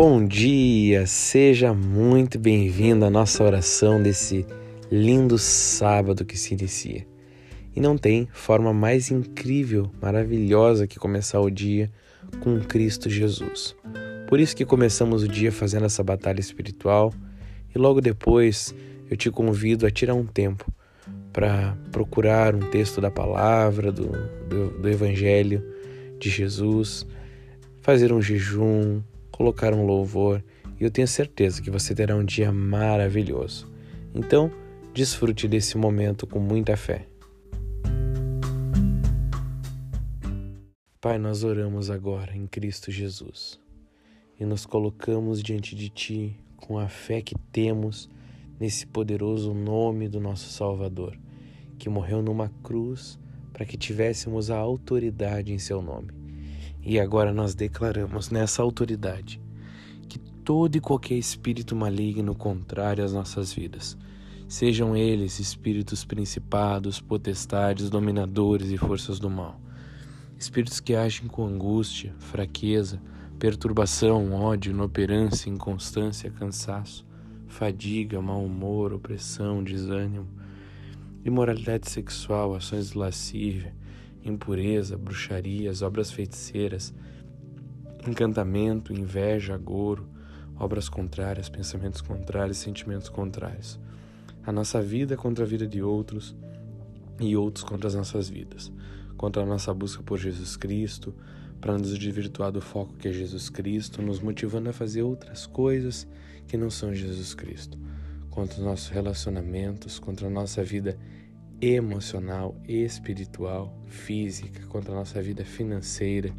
Bom dia, seja muito bem-vindo à nossa oração desse lindo sábado que se inicia. E não tem forma mais incrível, maravilhosa que começar o dia com Cristo Jesus. Por isso que começamos o dia fazendo essa batalha espiritual e logo depois eu te convido a tirar um tempo para procurar um texto da palavra, do, do, do Evangelho de Jesus, fazer um jejum, colocar um louvor e eu tenho certeza que você terá um dia maravilhoso. Então, desfrute desse momento com muita fé. Pai, nós oramos agora em Cristo Jesus e nos colocamos diante de Ti com a fé que temos nesse poderoso nome do nosso Salvador, que morreu numa cruz para que tivéssemos a autoridade em Seu nome. E agora nós declaramos nessa autoridade que todo e qualquer espírito maligno contrário às nossas vidas, sejam eles espíritos principados, potestades, dominadores e forças do mal, espíritos que agem com angústia, fraqueza, perturbação, ódio, inoperância, inconstância, cansaço, fadiga, mau humor, opressão, desânimo, imoralidade sexual, ações de lascívia, impureza, bruxarias, obras feiticeiras, encantamento, inveja, agouro, obras contrárias, pensamentos contrários, sentimentos contrários. A nossa vida contra a vida de outros e outros contra as nossas vidas, contra a nossa busca por Jesus Cristo, para nos desvirtuar do foco que é Jesus Cristo, nos motivando a fazer outras coisas que não são Jesus Cristo, contra os nossos relacionamentos, contra a nossa vida emocional, espiritual, física, contra a nossa vida financeira,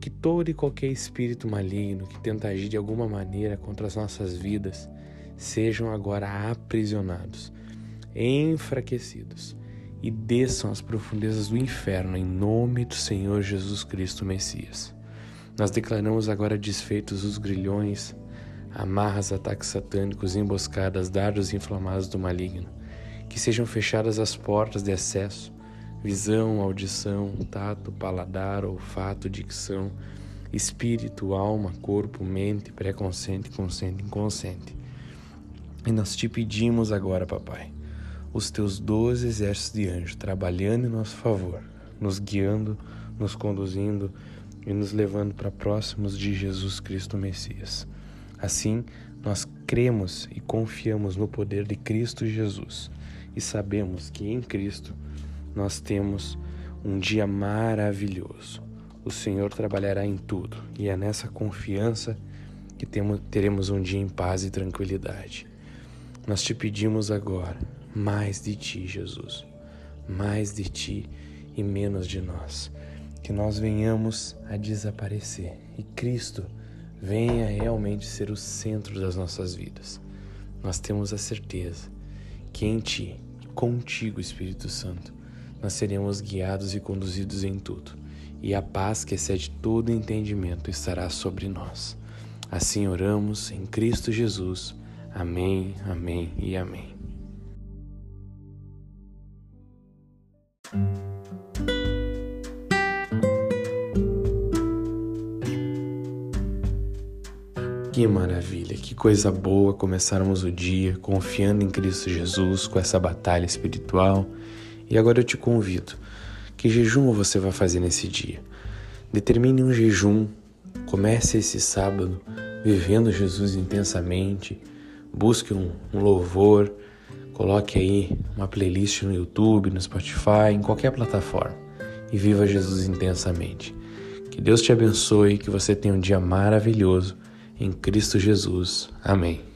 que todo e qualquer espírito maligno que tenta agir de alguma maneira contra as nossas vidas sejam agora aprisionados, enfraquecidos e desçam às profundezas do inferno em nome do Senhor Jesus Cristo Messias. Nós declaramos agora desfeitos os grilhões, amarras, ataques satânicos, emboscadas, dardos inflamados do maligno que sejam fechadas as portas de acesso, visão, audição, tato, paladar, olfato, dicção, espírito, alma, corpo, mente, pré-consciente, consciente, inconsciente. E nós te pedimos agora, papai, os teus doze exércitos de anjos trabalhando em nosso favor, nos guiando, nos conduzindo e nos levando para próximos de Jesus Cristo Messias. Assim, nós cremos e confiamos no poder de Cristo Jesus e sabemos que em Cristo nós temos um dia maravilhoso. O Senhor trabalhará em tudo e é nessa confiança que temos, teremos um dia em paz e tranquilidade. Nós te pedimos agora mais de ti, Jesus, mais de ti e menos de nós. Que nós venhamos a desaparecer e Cristo venha realmente ser o centro das nossas vidas. Nós temos a certeza que em Ti, contigo, Espírito Santo, nós seremos guiados e conduzidos em tudo, e a paz que excede todo entendimento estará sobre nós. Assim oramos em Cristo Jesus. Amém, amém e amém. Que maravilha, que coisa boa começarmos o dia confiando em Cristo Jesus com essa batalha espiritual. E agora eu te convido: que jejum você vai fazer nesse dia? Determine um jejum, comece esse sábado vivendo Jesus intensamente, busque um, um louvor, coloque aí uma playlist no YouTube, no Spotify, em qualquer plataforma e viva Jesus intensamente. Que Deus te abençoe, que você tenha um dia maravilhoso em Cristo Jesus. Amém.